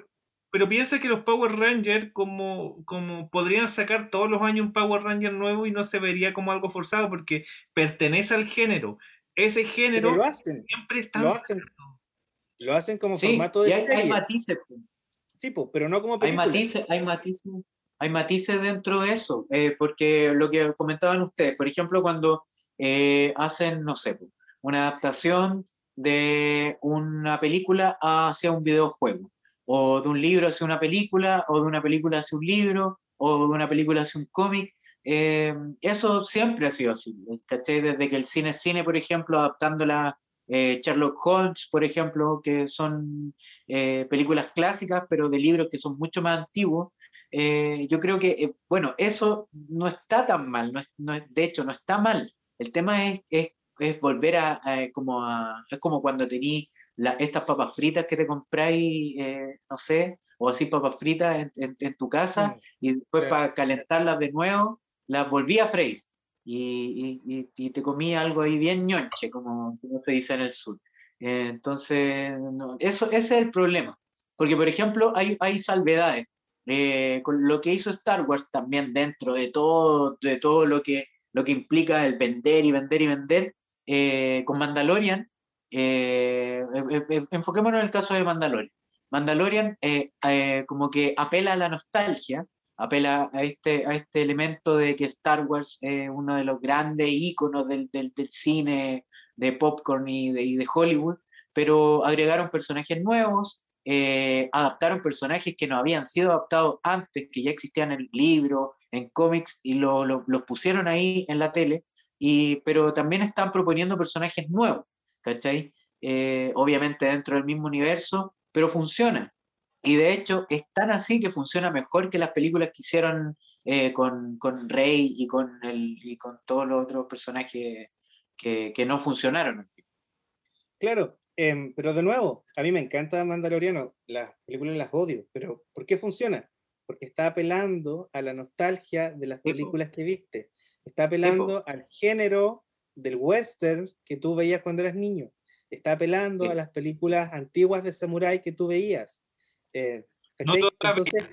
pero piensa que los Power Rangers como, como podrían sacar todos los años un Power Ranger nuevo y no se vería como algo forzado porque pertenece al género. Ese género lo hacen. siempre está lo hacen, lo hacen como Sí, formato y de hay, hay matices. pues. Sí, po, pero no como Hay matices, hay matices. hay matices dentro de eso, eh, porque lo que comentaban ustedes, por ejemplo, cuando eh, hacen, no sé, una adaptación de una película hacia un videojuego, o de un libro hacia una película, o de una película hacia un libro, o de una película hacia un cómic. Eh, eso siempre ha sido así, ¿cachai? Desde que el cine es cine, por ejemplo, adaptando la Sherlock Holmes, por ejemplo, que son películas clásicas, pero de libros que son mucho más antiguos, eh, yo creo que, eh, bueno, eso no está tan mal, no es, no es, de hecho no está mal. El tema es, es, es volver a, como a, es como cuando tení estas papas fritas que te compráis, eh, no sé, o así papas fritas en, en, tu casa y después para calentarlas de nuevo, las volví a freír y, y, y, te comí algo ahí bien ñonche, como, como se dice en el sur. entonces, eso, ese es el problema. Porque, por ejemplo, hay, hay salvedades. Eh, con lo que hizo Star Wars también dentro de todo, de todo lo, que, lo que implica el vender y vender y vender, eh, con Mandalorian, eh, enfoquémonos en el caso de Mandalorian. Mandalorian como que apela a la nostalgia, apela a este, a este elemento de que Star Wars es uno de los grandes íconos del, cine de popcorn y de, Hollywood, pero agregaron personajes nuevos, eh, adaptaron personajes que no habían sido adaptados antes, que ya existían en el libro, en cómics, y los pusieron ahí en la tele, pero también están proponiendo personajes nuevos, ¿cachai? Eh, obviamente dentro del mismo universo, pero funciona. Y de hecho es tan así que funciona mejor que las películas que hicieron eh, con, con, Rey y con, el, y con todos los otros personajes que, que no funcionaron. En fin. Claro, Em, pero de nuevo, a mí me encanta Mandaloriano, las películas las odio, pero ¿por qué funciona? Porque está apelando a la nostalgia de las películas que viste, está apelando al género del western que tú veías cuando eras niño, está apelando a las películas antiguas de samurái que tú veías. Eh, no Entonces,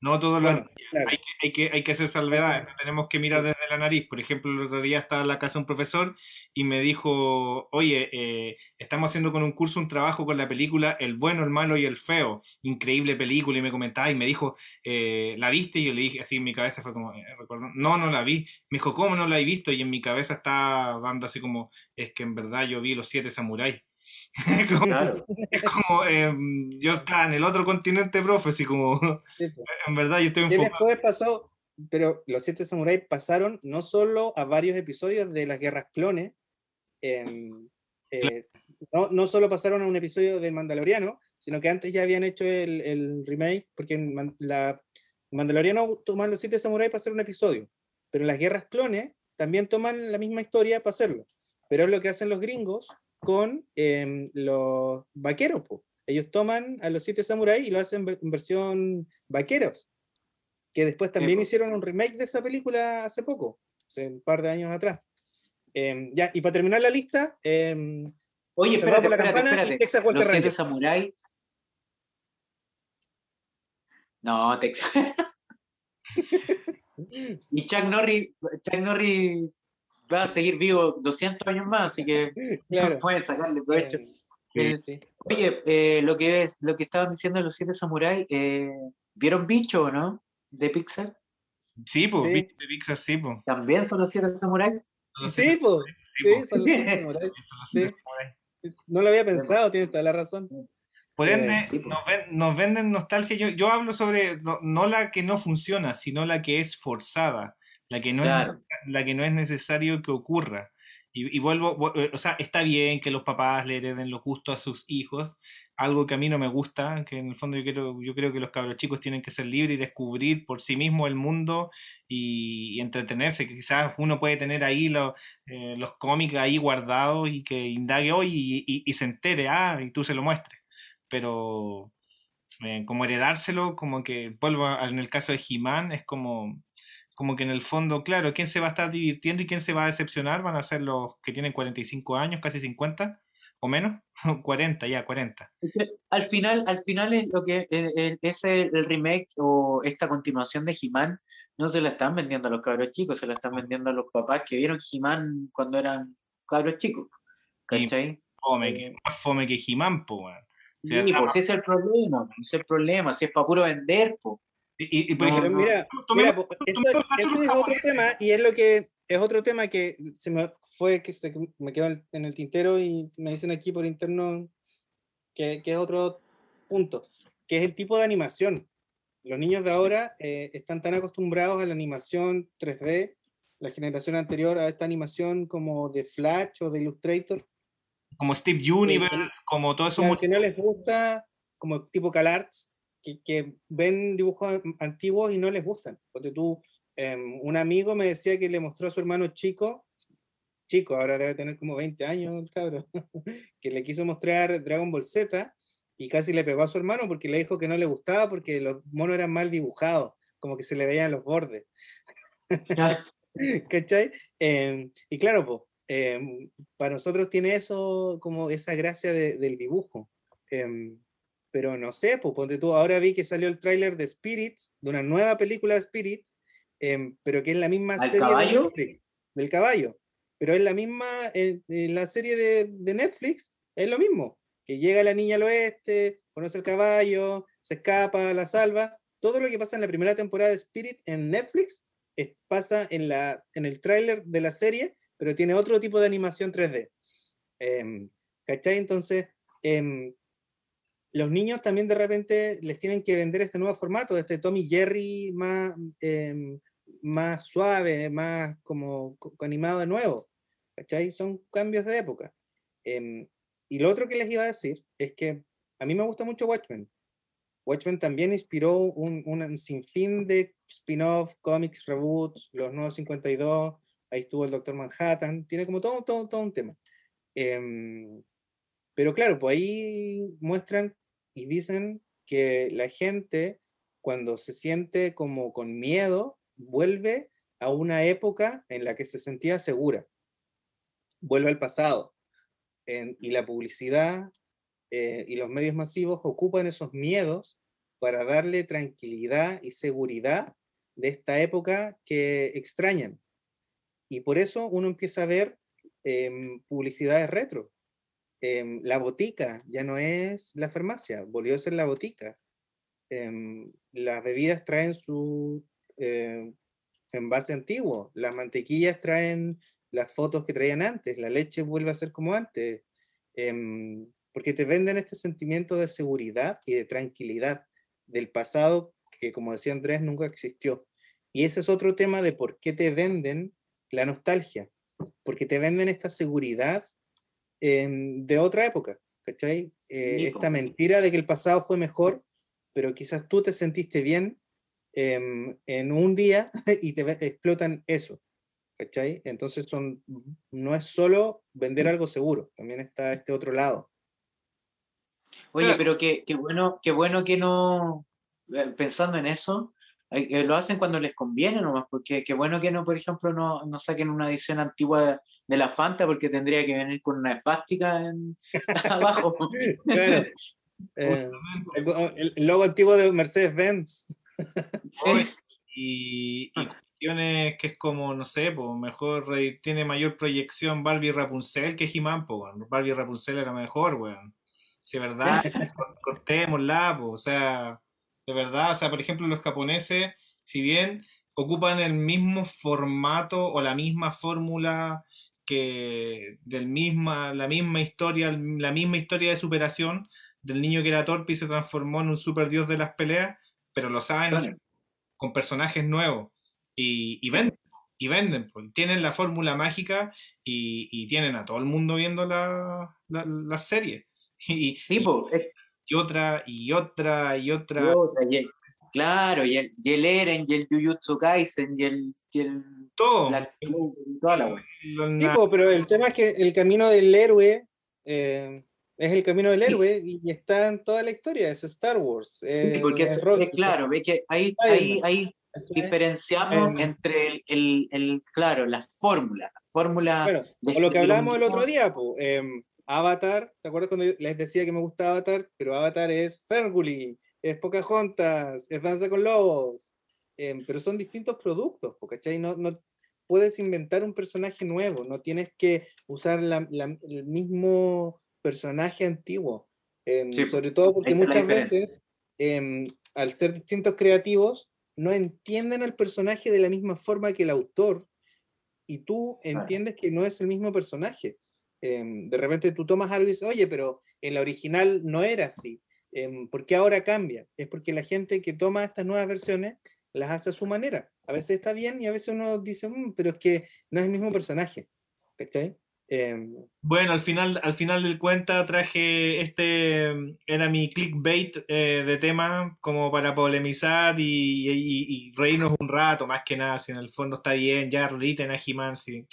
no todo lo hay, que, hay, que, hay que hacer salvedades, no tenemos que mirar desde la nariz. Por ejemplo, el otro día estaba en la casa un profesor y me dijo, oye, eh, estamos haciendo con un curso un trabajo con la película El bueno, el malo y el feo. Increíble película y me comentaba y me dijo, eh, ¿la viste? Y yo le dije, así en mi cabeza fue como, eh, no, no la vi. Me dijo, ¿cómo no la he visto? Y en mi cabeza está dando así como, es que en verdad yo vi los siete samuráis. claro. Es como, em, yo estaba en el otro continente, profe, así como, en verdad yo estoy enfocado. después pasó, pero los siete samuráis pasaron no solo a varios episodios de las guerras clones, em, eh, no, no, solo pasaron a un episodio de Mandaloriano, sino que antes ya habían hecho el, el remake, porque en la, Mandaloriano toman los siete samuráis para hacer un episodio, pero en las guerras clones también toman la misma historia para hacerlo. Pero es lo que hacen los gringos con em, los vaqueros. Ellos toman a los siete samuráis y lo hacen en versión vaqueros, que después también hicieron un remake de esa película hace poco, hace un par de años atrás. Em, ya, y para terminar la lista... Em, Oye, espérate, espérate, espérate. Los siete samuráis... No, Texas. y Chuck Norris, Chuck Norris va a seguir vivo 200 años más, así que claro. pueden sacarle provecho. Oye, eh, lo, que es, lo que estaban diciendo los siete samuráis, eh, ¿vieron Bicho o no? De Pixar. Sí, pues, sí. de Pixar, sí, pues. ¿También son los siete samuráis? Sí, pues. Sí, son los siete samuráis. No lo había pensado, tienes toda la razón. Por ende, eh, nos, ven, nos, venden nostalgia. Yo, yo hablo sobre no, no, la que no funciona, sino la que es forzada la que no, es, la que no es necesario que ocurra. Y, vuelvo, eh, o sea, está bien que los papás le hereden los gustos a sus hijos, algo que a mí no me gusta, que en el fondo yo creo, yo creo que los cabros chicos tienen que ser libres y descubrir por sí mismos el mundo y, entretenerse, que quizás uno puede tener ahí los, eh, los cómics ahí guardados y que indague hoy y, se entere, ah, y tú se lo muestres. Pero eh, como heredárselo, como que, vuelvo en el caso de He-Man, es como como que en el fondo, claro, quién se va a estar divirtiendo y quién se va a decepcionar van a ser los que tienen 45 años, casi 50 o menos, 40 ya, 40. Al final, al final es lo que es el, remake o esta continuación de He-Man, no se la están vendiendo a los cabros chicos, se la están vendiendo a los papás que vieron He-Man cuando eran cabros chicos. ¿Cachai? Fome, que, más fome que He-Man, pues, Sí, pues ese es el problema, ese es el problema, si es para puro vender, pues. Y, y, por No, ejemplo, mira, mira, po, eso- los es otro tema y es lo que es otro tema que se me fue que se me quedó en el tintero y me dicen aquí por interno que, que es otro punto, que es el tipo de animación. Los niños de ahora eh, están tan acostumbrados a la animación 3D, la generación anterior a esta animación como de Flash o de Illustrator, como Steve Universe, como todo eso. al no les gusta, como tipo CalArts, que, que ven dibujos an- antiguos y no les gustan. Porque tú, em, un amigo me decía que le mostró a su hermano chico, chico, ahora debe tener como 20 años, el cabrón, que le quiso mostrar Dragon Ball Z y casi le pegó a su hermano porque le dijo que no le gustaba porque los monos eran mal dibujados, como que se le veían los bordes. ¿Cachai? Em, y claro, pues, para nosotros tiene eso como esa gracia de- del dibujo. Em, pero no sé, pues ponte tú, ahora vi que salió el tráiler de Spirit, de una nueva película de Spirit, em, pero que es la misma ¿Al serie de caballo? Netflix, del caballo. Pero es la misma, en, en la serie de, de Netflix, es lo mismo, que llega la niña al oeste, conoce el caballo, se escapa, la salva. Todo lo que pasa en la primera temporada de Spirit en Netflix es- pasa en, la, en el tráiler de la serie, pero tiene otro tipo de animación 3D. Em, ¿Cachai? Entonces, em, los niños también de repente les tienen que vender este nuevo formato, este Tommy Jerry más, em, más suave, más como co- animado de nuevo. ¿Cachai? Son cambios de época. Em, y lo otro que les iba a decir es que a mí me gusta mucho Watchmen. Watchmen también inspiró un, un sinfín de spin-off, cómics, reboots, los nuevos 52, ahí estuvo el Doctor Manhattan, tiene como todo, todo, todo un tema. Em, pero claro, pues ahí muestran y dicen que la gente cuando se siente como con miedo, vuelve a una época en la que se sentía segura, vuelve al pasado. Y la publicidad eh, y los medios masivos ocupan esos miedos para darle tranquilidad y seguridad de esta época que extrañan. Y por eso uno empieza a ver em, publicidades retro. Em, la botica ya no es la farmacia, volvió a ser la botica. Em, las bebidas traen su em, envase antiguo, las mantequillas traen las fotos que traían antes, la leche vuelve a ser como antes, porque te venden este sentimiento de seguridad y de tranquilidad del pasado que, como decía Andrés, nunca existió. Y ese es otro tema de por qué te venden la nostalgia, porque te venden esta seguridad em, de otra época, ¿cachai? Eh, esta mentira de que el pasado fue mejor, pero quizás tú te sentiste bien em, en un día y te explotan eso, ¿cachai? Entonces son, no es solo vender algo seguro, también está este otro lado. Oye, Claro. pero qué, qué bueno, qué bueno que no, eh, pensando en eso, eh, eh, lo hacen cuando les conviene nomás, porque qué bueno que no, por ejemplo, no, no saquen una edición antigua de, la Fanta, porque tendría que venir con una espástica en- abajo. Claro. Eh, el, go- el- el logo antiguo de Mercedes-Benz. Sí. Y, y cuestiones que es como, no sé, pues mejor re- tiene mayor proyección Barbie Rapunzel que He-Man. Barbie Rapunzel era mejor, weón. Si es verdad, cor- cortémosla, po, o sea, de verdad, o sea, por ejemplo, los japoneses, si bien ocupan el mismo formato o la misma fórmula que del misma, la misma historia, la misma historia de superación del niño que era torpe y se transformó en un super dios de las peleas, pero lo saben hacer con personajes nuevos y, y venden, y venden, pues, tienen la fórmula mágica y, y tienen a todo el mundo viendo la, la, la serie. Y, Sí, po, es- y otra, y otra, y otra. otra, y el- claro, y el, y el Eren, y el Jujutsu Kaisen, y el, y el todo. Y toda la wea. Lo- Sí, na- po, pero el tema es que el camino del héroe eh, es el camino del Sí. héroe y y está en toda la historia, es Star Wars. Sí, eh, porque es, Rocky, es claro, ve que ahí, ahí, ahí diferenciamos Em. entre el, el, el- claro, las fórmulas, la fórmula Bueno, de lo que hablábamos el otro día, po, em, Avatar, ¿te acuerdas cuando yo les decía que me gusta Avatar? Pero Avatar es Ferngully, es Pocahontas, es Danza con Lobos, em, pero son distintos productos, ¿cachai? No, no puedes inventar un personaje nuevo, no tienes que usar la- la- el mismo personaje antiguo, em, Sí, sobre todo porque muchas veces, em, al ser distintos creativos, no entienden al personaje de la misma forma que el autor y tú entiendes que no es el mismo personaje. De repente tú tomas algo y dices, oye, pero en la original no era así. Eh, ¿Por qué ahora cambia? Es porque la gente que toma estas nuevas versiones las hace a su manera. A veces está bien y a veces uno dice, "Mm, pero es que no es el mismo personaje. ¿Cachai? Em, Bueno, al final, al final del cuenta traje este, mm, era mi clickbait eh, de tema como para polemizar y, y- y reírnos un rato, más que nada, si en el fondo está bien, ya rediten a He-Man, sí,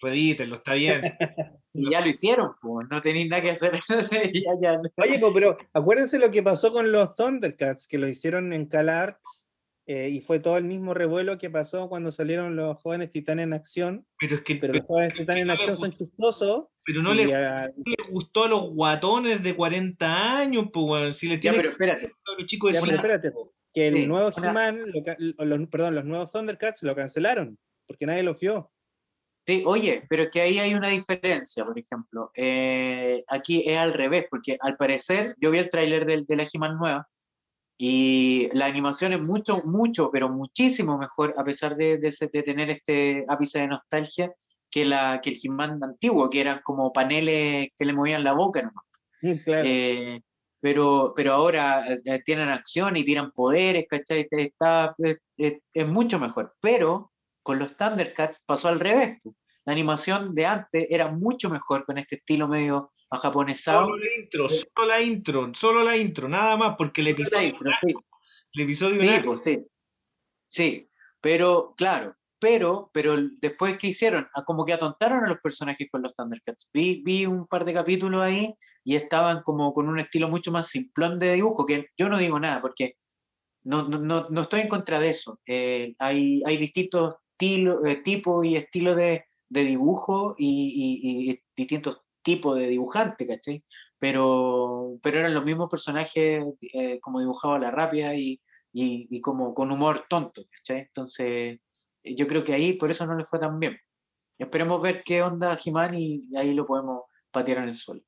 redítenlo, está bien. Y ya lo hicieron, pues, no tenéis nada que hacer. Ya, ya. Oye, pero acuérdense lo que pasó con los Thundercats, que lo hicieron en CalArts eh, y fue todo el mismo revuelo que pasó cuando salieron los jóvenes titanes en acción. Pero es que Pero pero, los jóvenes titanes en acción son chistosos. pero no les, a- no les gustó a los guatones de 40 años, pues, weón, si les Ya, pero espérate. los chicos de Ya, pero espérate, po, que el Sí, nuevo lo los- perdón, los nuevos Thundercats lo cancelaron porque nadie lo vio. Sí, oye, pero es que ahí hay una diferencia, por ejemplo. Eh, aquí es al revés, porque al parecer yo vi el tráiler del- de, la He-Man nueva y la animación es mucho, mucho, pero muchísimo mejor, a pesar de, de de tener este ápice de nostalgia, que, la, que el He-Man antiguo, que eran como paneles que le movían la boca nomás. Claro. Eh, pero, pero ahora eh, eh, tienen acción y tiran poderes, ¿cachai? Está, es, es- es mucho mejor. Pero con los Thundercats pasó al revés. po. La animación de antes era mucho mejor con este estilo medio japonesado. Solo la intro, solo la intro, solo la intro, nada más, porque el episodio, Sí, el episodio sí, pues, sí. Sí, pero claro, pero, pero después que hicieron, Ah, como que atontaron a los personajes con los Thundercats. Vi, vi un par de capítulos ahí y estaban como con un estilo mucho más simplón de dibujo, que yo no digo nada, porque no, no, no, no estoy en contra de eso. Eh, hay, hay distintos eh, tipos y estilos de, de dibujo y, y- y distintos tipos de dibujante, ¿cachai? Pero, pero eran los mismos personajes eh, como dibujaba la rápida y, y, como con humor tonto, ¿cachai? Entonces, yo creo que ahí por eso no le fue tan bien. Esperemos ver qué onda He-Man y ahí lo podemos patear en el suelo.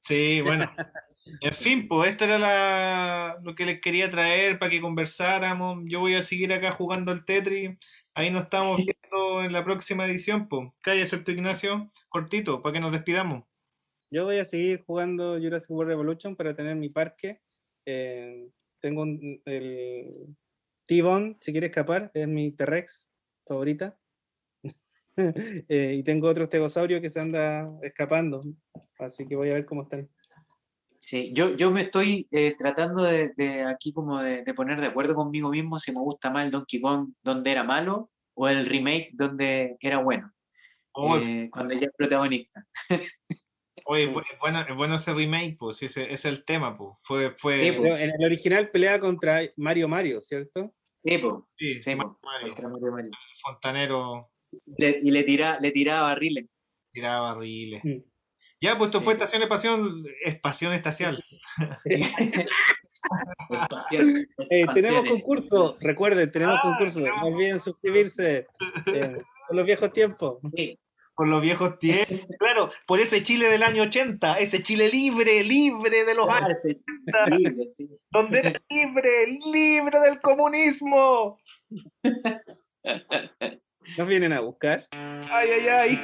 Sí, bueno. En fin, pues esto era la- lo que les quería traer para que conversáramos. Yo voy a seguir acá jugando al Tetris. Ahí nos estamos viendo en la próxima edición, pues. Cállate, Ignacio, cortito, para que nos despidamos. Yo voy a seguir jugando Jurassic World Revolution para tener mi parque. Eh, tengo un- el T-Bone, si quiere escapar, es mi T-Rex favorita. Eh, y tengo otro estegosaurio que se anda escapando. Así que voy a ver cómo están. Sí, yo, yo me estoy eh, tratando de, de aquí como de, de poner de acuerdo conmigo mismo si me gusta más el Donkey Kong donde era malo o el remake donde era bueno, Oye, eh, cuando ya es protagonista. oye, es bu- es bueno, es bueno ese remake, pues, sí, ese, ese es el tema, pues. Fue, fue, Sí, pues. En el original pelea contra Mario Mario, ¿cierto? Sí, po, sí, sí, Mario, contra Mario Mario. Fontanero Le- y le, tira, le tiraba barriles. tiraba barriles. Mm. Ya, pues esto fue. Estación Espación Estacial. Expansión, Eh, tenemos concurso, recuerden, tenemos Ah, concurso. No olviden suscribirse. eh, con los viejos tiempos. Sí, Por los viejos tiempos. Claro, por ese Chile del año 80, ese Chile libre, libre de los claro, años, sí, libre, sí. donde era libre, libre del comunismo. Nos vienen a buscar. Ay, ay, ay.